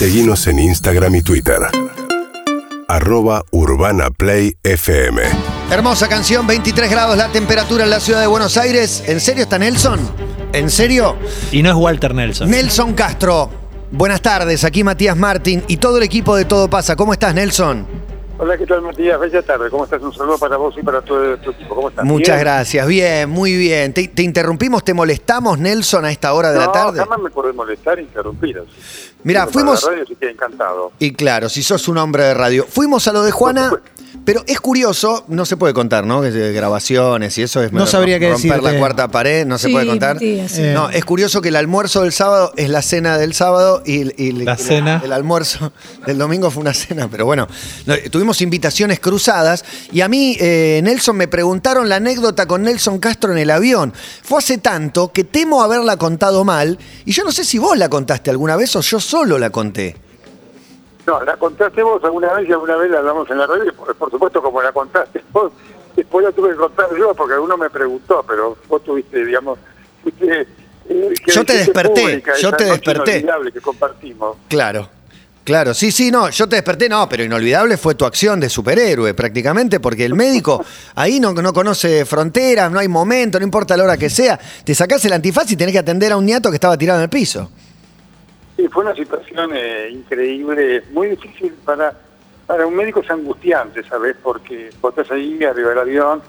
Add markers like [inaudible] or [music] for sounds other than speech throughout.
Seguimos en Instagram y Twitter. Arroba Urbana Play FM. Hermosa canción, 23 grados la temperatura en la ciudad de Buenos Aires. ¿En serio está Nelson? ¿En serio? Y no es Walter Nelson. Nelson Castro. Buenas tardes, aquí Matías Martín y todo el equipo de Todo Pasa. ¿Cómo estás, Nelson? Hola, ¿qué tal Matías? Bella tarde, ¿cómo estás? Un saludo para vos y para todo tu equipo. ¿Cómo estás? Muchas ¿Bien? gracias, bien, muy bien. ¿Te, te interrumpimos, te molestamos, Nelson, a esta hora de la No, tarde? jamás me puede molestar e interrumpir. Para fuimos- radio, así que encantado. Y claro, si sos un hombre de radio. Fuimos a lo de Juana, pero es curioso, no se puede contar, ¿no? Que grabaciones y eso es No sabría qué romper decirte. la cuarta pared, no se puede contar. Matías, sí. Eh, No, es curioso que el almuerzo del sábado es la cena del sábado y, y- La y cena. el almuerzo del domingo fue una cena, pero bueno, no, invitaciones cruzadas y a mí, eh, Nelson, me preguntaron la anécdota con Nelson Castro en el avión. Fue hace tanto que temo haberla contado mal y yo no sé si vos la contaste alguna vez o yo solo la conté. No, la contaste vos alguna vez y alguna vez la hablamos en la radio, por, por supuesto como la contaste [laughs] vos, después la tuve que contar yo porque alguno me preguntó, pero vos tuviste, digamos, fuiste, eh, Yo te desperté, pública yo te desperté. que compartimos. Claro. Claro, sí, sí, no, yo te desperté, no, pero inolvidable fue tu acción de superhéroe prácticamente, porque el médico ahí no, no conoce fronteras, no hay momento, no importa la hora que sea, te sacás el antifaz y tenés que atender a un niato que estaba tirado en el piso. Sí, fue una situación eh, increíble, muy difícil para, para un médico es angustiante, ¿sabes? Porque vos estás ahí arriba del avión,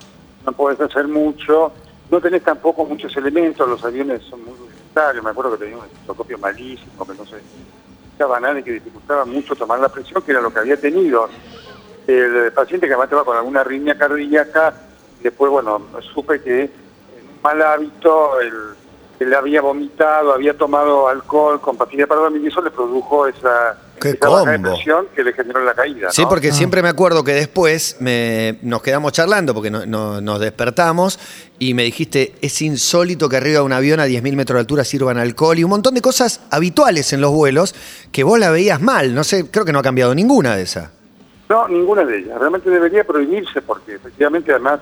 no podés hacer mucho, no tenés tampoco muchos elementos, los aviones son muy rudimentarios, me acuerdo que tenía un estetoscopio malísimo, que no se y que dificultaba mucho tomar la presión, que era lo que había tenido. El paciente que además estaba con alguna arritmia cardíaca, después, bueno, supe que en un mal hábito, él, él había vomitado, había tomado alcohol con pastillas para dormir y eso le produjo esa, ¡Qué combo! que le generó la caída. Sí, porque siempre me acuerdo que después me- nos quedamos charlando, porque no- no- nos despertamos, y me dijiste, es insólito que arriba de un avión a 10.000 metros de altura sirvan alcohol y un montón de cosas habituales en los vuelos que vos la veías mal. No sé, creo que no ha cambiado ninguna de esas. No, ninguna de ellas. Realmente debería prohibirse porque efectivamente además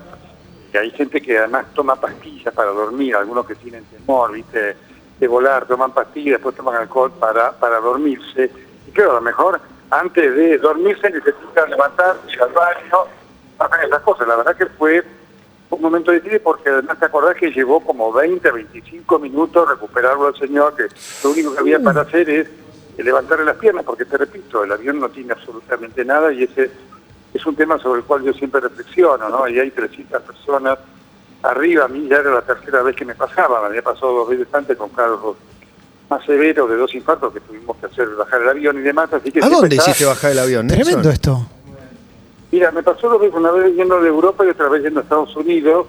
hay gente que además toma pastillas para dormir, algunos que tienen temor, viste, de volar, toman pastillas, después toman alcohol para, para dormirse. Y claro, a lo mejor antes de dormirse necesitan levantarse, ir al baño, hacer esas cosas. La verdad que fue un momento difícil porque además te acordás que llevó como 20, 25 minutos recuperarlo al señor, que lo único que había para hacer es levantarle las piernas, porque te repito, el avión no tiene absolutamente nada y ese es un tema sobre el cual yo siempre reflexiono, ¿no? Y hay 300 personas arriba, a mí ya era la tercera vez que me pasaba, me había pasado dos veces antes con casos más severos de dos infartos que tuvimos que hacer bajar el avión y demás, así que ¿A dónde hiciste bajar el avión? Nelson? Tremendo esto. Mira, me pasó dos veces, una vez viniendo de Europa y otra vez yendo a Estados Unidos.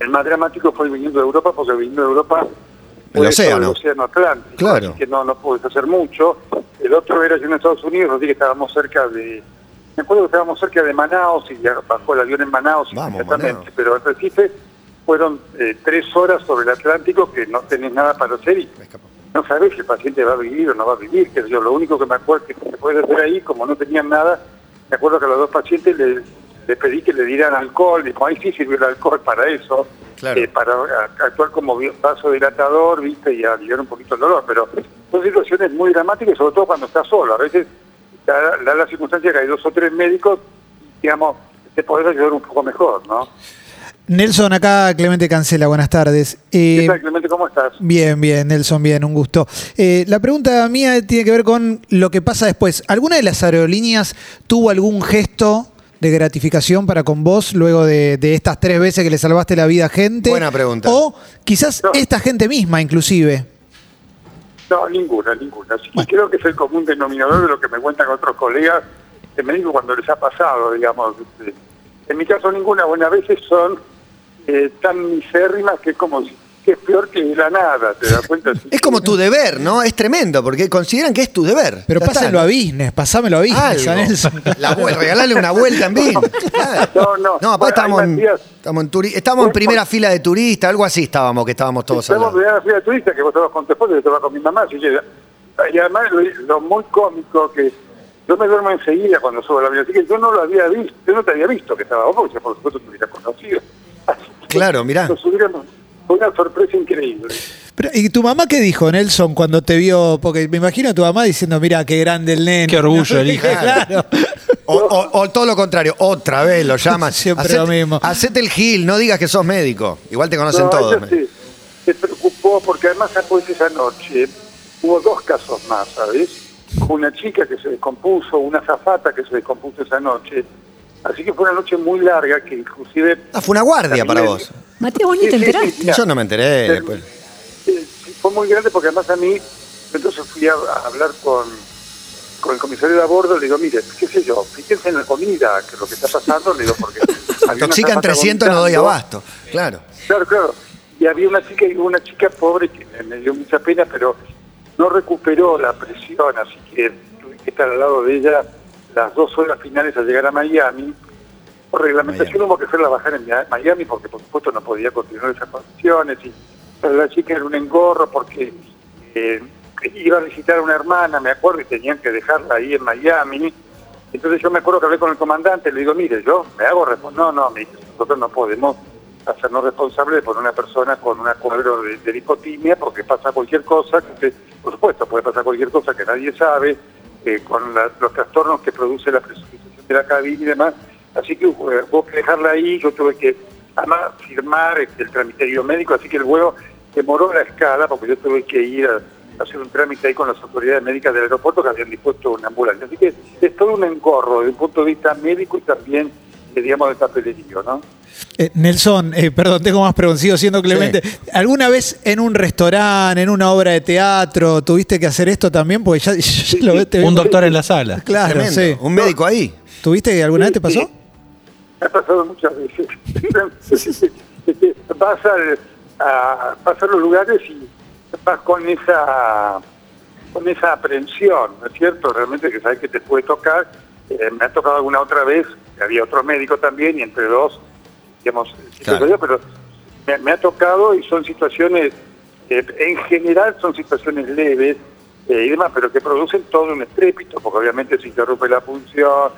El más dramático fue viniendo de Europa porque viniendo de Europa El océano. el océano Atlántico, Claro. así que no, no puedes hacer mucho. El otro era yendo a Estados Unidos, así que estábamos cerca de... Me acuerdo que estábamos cerca de Manaus y ya bajó el avión en Manaus Vamos, inmediatamente, Manaus. pero en Recife fueron eh, tres horas sobre el Atlántico que no tenés nada para hacer y no sabes si el paciente va a vivir o no va a vivir, que yo lo único que me acuerdo que se puede hacer ahí, como no tenían nada, me acuerdo que a los dos pacientes les, les pedí que le dieran alcohol, y como ahí sí sirvió el alcohol para eso, Claro. eh, para actuar como vasodilatador, viste, y aliviar un poquito el dolor, pero son situaciones muy dramáticas, sobre todo cuando estás solo, a veces da, da la circunstancia que hay dos o tres médicos, digamos, te podés ayudar un poco mejor, ¿no? Nelson, acá Clemente Cancela, buenas tardes. Eh, ¿Qué tal, Clemente, cómo estás? Bien, bien, Nelson, bien, un gusto. Eh, la pregunta mía tiene que ver con lo que pasa después. ¿Alguna de las aerolíneas tuvo algún gesto de gratificación para con vos luego de, de estas tres veces que le salvaste la vida a gente? Buena pregunta. O quizás No. esta gente misma, inclusive. No, ninguna, ninguna. Que creo que es el común denominador de lo que me cuentan otros colegas que me digo cuando les ha pasado, digamos. este, En mi caso ninguna, bueno, a veces son eh, tan misérrimas que es como si- que es peor que la nada, ¿te das cuenta? [laughs] Es como tu deber, ¿no? Es tremendo, porque consideran que es tu deber. Pero pásenlo a business, pasámelo a business, a. Nelson. [laughs] La regalarle una vuelta en. Claro. No, no. No, aparte Bueno, estamos en, estamos en, turi- estamos en primera fila de turista, algo así estábamos, que estábamos todos Estamos en la fila turista que vos estabas con tu esposa y yo estaba con mi mamá, que... Y además lo, lo muy cómico que yo me duermo enseguida cuando subo avión, así que yo no lo había visto, yo no te había visto que estaba vos, porque por supuesto te hubiera conocido. Así Claro, mirá. nos hubiéramos- Fue una sorpresa increíble. Pero, ¿Y tu mamá qué dijo, Nelson, cuando te vio? Porque me imagino a tu mamá diciendo, mira, qué grande el nene. Qué orgullo [laughs] el hijo. Claro. O, o- o todo lo contrario, otra vez lo llamas. [laughs] Siempre Hacete- lo mismo. Hacete el gil, no digas que sos médico. Igual te conocen No, todos. se, se preocupó porque además después de esa noche hubo dos casos más, ¿sabes? Una chica que se descompuso, una zafata que se descompuso esa noche. Así que fue una noche muy larga que inclusive... Ah, fue una guardia para vos. Matías, vos ni te enteraste. Yo no me enteré después. Sí, fue muy grande porque además a mí, entonces fui a, a hablar con, con el comisario de a bordo, le digo, mire, qué sé yo, fíjense en la comida, que es lo que está pasando, le digo, porque... Intoxican zafata 300 no doy abasto. Claro. Claro, claro. Y había una chica y una chica pobre que me- me dio mucha pena, pero no recuperó la presión, así que tuve que estar al lado de ella las dos horas finales al llegar a Miami. Por reglamentación Miami. hubo que hacerla bajar en Mia- Miami porque por supuesto no podía continuar esas condiciones y para la chica era un engorro porque eh, iba a visitar a una hermana, me acuerdo, y tenían que dejarla ahí en Miami. Entonces yo me acuerdo que hablé con el comandante, le digo, mire, yo me hago responsable. No, no, me dice, nosotros no podemos hacernos responsables por una persona con una cuadro de, de lipotimia porque pasa cualquier cosa, que por supuesto, puede pasar cualquier cosa que nadie sabe, eh, con los trastornos que produce la presurización de la cabina y demás. Así que eh, hubo que dejarla ahí, yo tuve que además firmar este, el tramiterio médico, así que el vuelo demoró la escala porque yo tuve que ir a, a hacer un trámite ahí con las autoridades médicas del aeropuerto que habían dispuesto una ambulancia. Así que es todo un engorro desde un punto de vista médico y también, eh, digamos, de papelerío, ¿no? Eh, Nelson, eh, perdón, tengo más preguntas, sigo siendo clemente. ¿Alguna vez en un restaurante, en una obra de teatro, tuviste que hacer esto también? Porque ya, [laughs] ya lo ves, te Un doctor en la sala. Claro, Tremendo. sí. Un médico ahí. ¿Tuviste que alguna vez te pasó? sí. Me ha pasado muchas veces. [laughs] Vas, al- a, vas a los lugares y vas con esa con esa aprensión, ¿no es cierto? Realmente que sabes que te puede tocar. Eh, me ha tocado alguna otra vez, que había otro médico también, y entre dos, digamos, Claro. yo, pero me, me ha tocado y son situaciones, eh, en general son situaciones leves eh, y demás, pero que producen todo un estrépito, porque obviamente se interrumpe la función,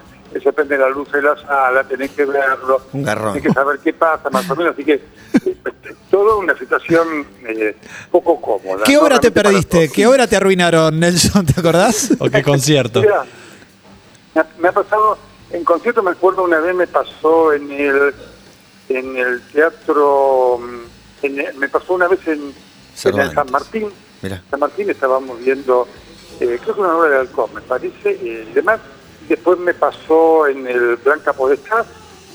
se prende la luz de la sala, tenés que verlo, Un garrón. tenés que saber qué pasa, más o menos, así que eh, [laughs] toda una situación eh, poco cómoda. ¿Qué obra te perdiste? ¿Qué obra te arruinaron, Nelson? ¿Te acordás? [laughs] ¿O qué concierto? Mira, me ha, me ha pasado, en concierto me acuerdo una vez me pasó en el en el teatro, mm, en me pasó una vez en, en el. San Martín. Mira. San Martín estábamos viendo, eh, creo que una obra de Alcón, me parece, y demás. Después me pasó en el Blanca Podestá,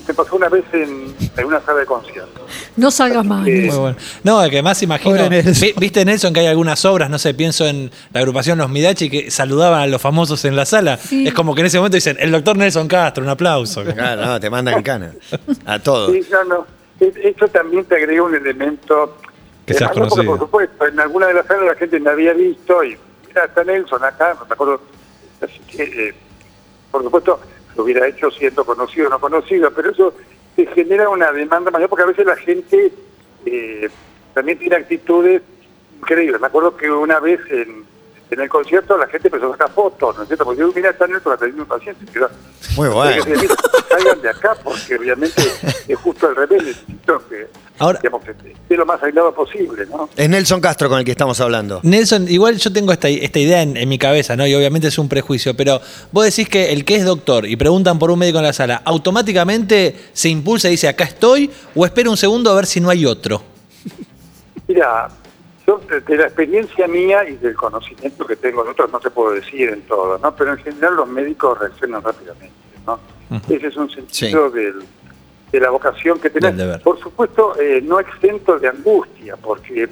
me pasó una vez en, en una sala de concierto. No salgas más. Eh. Muy bueno. No, que más imagino. Nelson. ¿Viste, Nelson, que hay algunas obras? No sé, pienso en la agrupación Los Midachi que saludaban a los famosos en la sala. Sí. Es como que en ese momento dicen, el doctor Nelson Castro, un aplauso. Claro, [laughs] no, te mandan cana. A todos. Sí, no, no. Esto también te agrega un elemento. Que eh, seas no, conocido. Por supuesto, en alguna de las salas la gente me había visto y mira, está Nelson acá, me acuerdo. Así que, eh, por supuesto, lo hubiera hecho siendo conocido o no conocido, pero eso te genera una demanda mayor porque a veces la gente eh, también tiene actitudes increíbles. Me acuerdo que una vez en, en el concierto la gente empezó a sacar fotos, ¿no es cierto? Porque yo, mira, está Nelson atendiendo un paciente. Muy bueno. Decir, salgan de acá porque obviamente es justo al revés, necesito que Ahora- digamos, que esté lo más aislado posible, ¿no? Es Nelson Castro con el que estamos hablando. Nelson, igual yo tengo esta, esta idea en, en mi cabeza, ¿no? Y obviamente es un prejuicio, pero vos decís que el que es doctor y preguntan por un médico en la sala, ¿automáticamente se impulsa y dice acá estoy? ¿O espera un segundo a ver si no hay otro? Mira, yo de, la experiencia mía y del conocimiento que tengo de otros no se puedo decir en todo, ¿no? Pero en general los médicos reaccionan rápidamente, ¿no? Ese es un sentido del- de la vocación que tenés. Por supuesto, eh, no exento de angustia, porque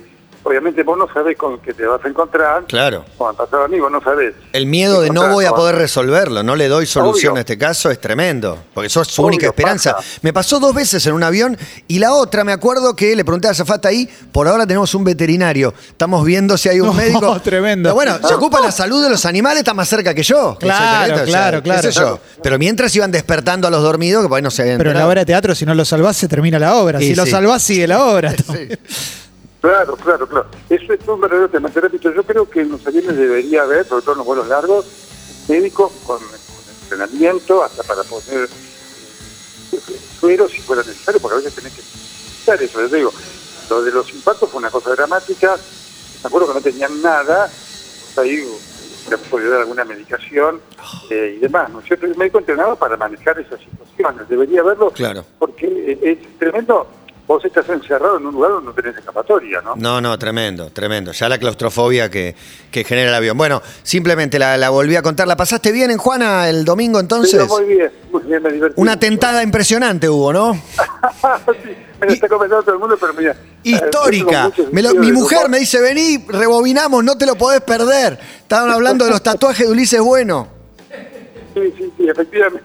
obviamente vos no sabés con qué te vas a encontrar. Claro. Ha pasado a mí, vos no sabés. El miedo de no voy a poder resolverlo, no le doy solución Obvio. a este caso, es tremendo, porque sos su Obvio, única esperanza. pasa. Me pasó dos veces en un avión y la otra, me acuerdo que le pregunté a Zafata ahí, por ahora tenemos un veterinario, estamos viendo si hay un [laughs] No, médico. tremendo. Pero bueno, se ocupa la [laughs] salud de los animales, está más cerca que yo. que Claro, soy claro, qué sé claro. yo. Pero mientras iban despertando a los dormidos, que por ahí no se habían Pero en la obra de teatro, si no lo salvás, se termina la obra. Y si lo sí. salvás, sigue la obra. [laughs] Claro, claro, claro. Eso es un verdadero tema. Te repito, yo creo que en los aviones debería haber, sobre todo en los vuelos largos, médicos con, con entrenamiento hasta para poner suero si fuera necesario, porque a veces tenés que necesitar eso. Les digo, lo de los impactos fue una cosa dramática. me acuerdo que no tenían nada, pues ahí le podía dar alguna medicación eh, y demás, ¿no es cierto? El médico entrenado para manejar esas situaciones, debería verlo, Claro. porque es tremendo, vos estás encerrado en un lugar donde no tenés escapatoria, ¿no? No, no, tremendo, tremendo. Ya la claustrofobia que, que genera el avión. Bueno, simplemente la, la volví a contar. ¿La pasaste bien en Juana el domingo entonces? Pero muy bien, muy bien, me divertí. Una tentada impresionante hubo, ¿no? [laughs] Sí, me lo está comentando todo el mundo, pero mira. eh, Histórica. Me lo- sentido mi mujer me dice, vení, rebobinamos, no te lo podés perder. Estaban hablando de los tatuajes de Ulises Bueno. Sí, sí, sí, efectivamente.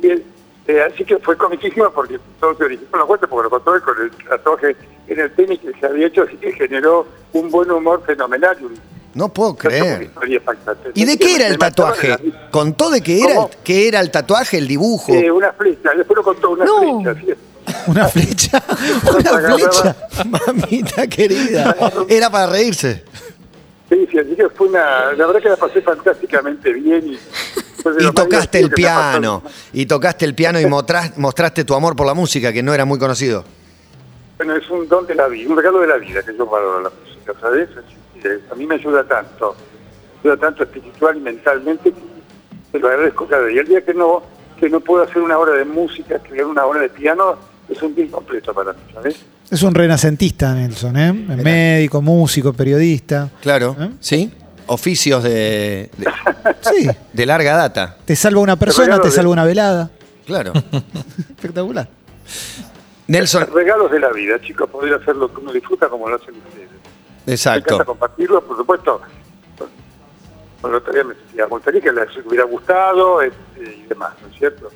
Bien. Eh, así que fue comiquísimo porque todos se originó la cuenta, porque lo contó con el tatuaje en el tenis que se había hecho, así que generó un buen humor fenomenal. No puedo una creer. ¿Y de qué era el tatuaje? ¿Contó de qué era, ¿Cómo? qué era el tatuaje, el dibujo? Eh, una flecha, después lo contó una No. flecha. ¿sí? [laughs] Una flecha. [laughs] Una flecha. Mamita querida. [laughs] Era para reírse. Sí, sí, así que fue una. La verdad que la pasé fantásticamente bien. Y, Y lo más tocaste el piano. Y tocaste el piano y mostraste tu amor por la música, que no era muy conocido. Bueno, es un don de la vida, un regalo de la vida que yo valoro la música, ¿sabes? A mí me ayuda tanto, me ayuda tanto espiritual y mentalmente que te lo agradezco cada día. El día que no, que no puedo hacer una hora de música, crear una hora de piano, es un día incompleto para mí, ¿sabes? Es un renacentista, Nelson, ¿eh? Médico, músico, periodista. Claro. ¿Eh? ¿Sí? Oficios de, de, [laughs] Sí. de larga data. Te salva una persona, te de- salva una velada. Claro. [laughs] Espectacular. Nelson, Regalos de la vida, chicos, poder hacer lo que uno disfruta como lo hacen ustedes. Me encanta exacto. compartirlo, por supuesto. Bueno, me me gustaría que les hubiera gustado este, y demás, ¿no es cierto?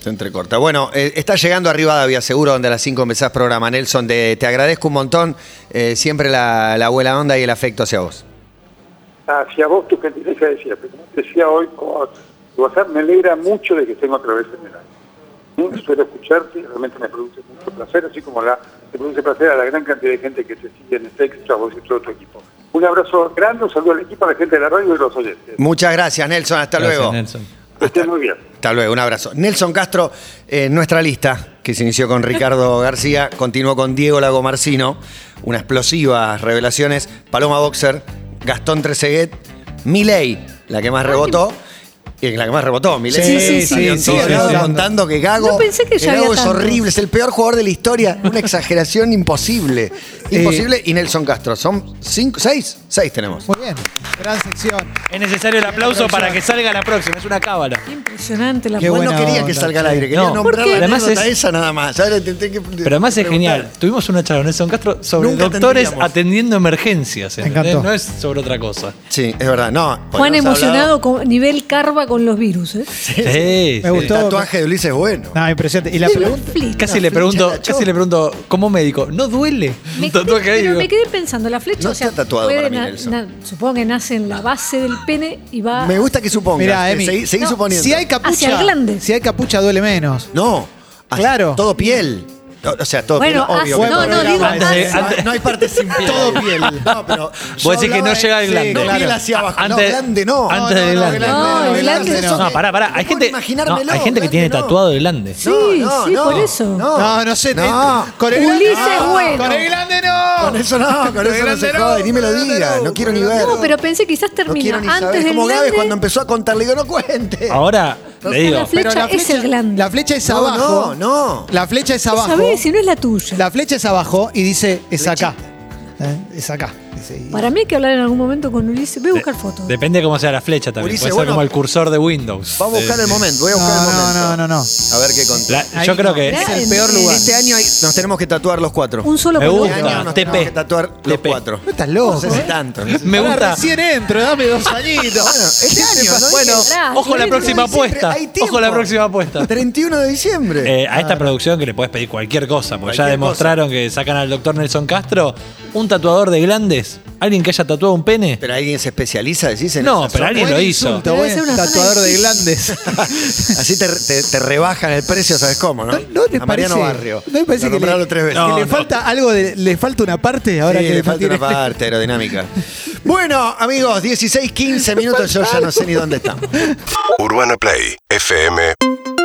Se entrecorta. Bueno, eh, está llegando a Rivadavia, seguro, donde a las 5 empezás programa. Nelson, te, te agradezco un montón. eh, siempre la, la buena onda y el afecto hacia vos. Hacia vos, tu gentileza decía, pero como decía hoy por WhatsApp, me alegra mucho de que estén otra vez en el aire. ¿Mm? Suelo escucharte y realmente me produce mucho placer, así como la, me produce placer a la gran cantidad de gente que te sigue en este éxito, a vos y todo tu equipo. Un abrazo grande, un saludo al equipo, a la gente de la radio y de los oyentes. Muchas gracias, Nelson. Hasta Gracias, luego. Nelson. Estén muy bien. Hasta luego, un abrazo. Nelson Castro, eh, nuestra lista, que se inició con Ricardo [laughs] García, continuó con Diego Lago Marcino, unas explosivas revelaciones, Paloma Boxer, Gastón Treseguet, Milei, la que más rebotó. Y la que más rebotó, Milei. Sí, sí, sí, Salió en sí, todos sí, lados sí. contando que Gago, No pensé que ya Gago había es horrible, es el peor jugador de la historia, una exageración imposible. Eh, Imposible. y Nelson Castro, son cinco, seis, seis tenemos. Muy bien. Gran sección. Es necesario el aplauso para que salga la próxima, es una cábala. Impresionante la Qué buena no quería onda, que salga al aire, quería No, nombrar ¿por qué? la Además es- esa nada más. Ya le intenté que- Pero además es preguntar. genial. Tuvimos una charla con Nelson Castro sobre Nunca doctores tendríamos. atendiendo emergencias. Me ¿entendés? encantó. No es sobre otra cosa. Sí, es verdad. No, Juan emocionado con nivel carva con los virus. ¿eh? Sí, Me sí. gustó. El tatuaje de Ulises es bueno. No, impresionante. Y la pregunta. Casi le pregunto, casi le pregunto, como médico, ¿no duele? Me tatuaje ahí, pero me quedé pensando, la flecha, No o sea, está tatuado puede para mí, na- Nelson. na- supongo que nace en la base del pene y va... Me gusta que supongas. Mirá, que Emi. seguí, seguí No, suponiendo. Si hay capucha. Hacia el glande. Si hay capucha, duele menos. No. Claro. Todo piel. O sea, todo Bueno, piel, obvio. que no, no, digo, Antes de- antes- No hay parte sin piel. Todo piel. No, pero. [laughs] Vos decís que no llega al glande. No claro. piel hacia abajo. Antes- no, glande no. antes del glande. No, el glande No, que- pará, pará. Hay no gente, no, hay gente que tiene glande no. tatuado el glande. Sí, sí, por eso. No, no sé. No. te- Con el Ulises glande- bueno. Con el glande no. Con eso no, con el eso no glande se no, jode, ni me lo el glande digas, no, no quiero ni el ver. No, pero pensé quizás No termina antes del como Gávez glande. cuando empezó a contar, le digo, no cuente. Ahora, le digo, la flecha es el glande. La flecha es No, abajo. no, no. La flecha es abajo. ¿Sabés? Si no es la tuya. La flecha es abajo y dice, es acá. ¿Eh? Es acá. Dice, y- Para mí hay que hablar en algún momento con Ulises. Voy a buscar fotos. depende de cómo sea la flecha también. Ulises, Puede ser bueno, como el cursor de Windows. Vamos a buscar el momento, voy a buscar el No, momento. no, no, no, no. A ver qué contar. La- Ahí yo creo no. que Es el En- peor lugar. Este año hay- nos tenemos que tatuar los cuatro. Un solo Me gusta. Este año nos tenemos TP. que tatuar los TP. cuatro. No estás loco. No sé si tanto. no sé si- me Ahora gusta. recién entro, dame dos añitos. Bueno, este año, ¿no? Bueno, Pará, ojo la yo próxima apuesta. hay tiempo. Ojo la próxima apuesta. 31 de diciembre. Eh, a esta producción que le puedes pedir cualquier cosa, porque ya Cualquier demostraron que sacan al doctor Nelson Castro, un tatuador de glandes, alguien que haya tatuado un pene. pero alguien se especializa, decís en No, esas pero alguien lo hizo. insulto, Debe buen ser una tatuador de glandes. [laughs] Así te, te- te rebajan el precio, ¿sabes cómo, no? ¿No, no les a Mariano parece, Barrio. ¿no les parece Lo que, le, tres veces. que le no. falta algo de, le falta una parte ahora Sí, que le falta una parte aerodinámica. [laughs] bueno, amigos, 16, 15 minutos, yo ya no sé ni dónde estamos. UrbanaPlayFM.com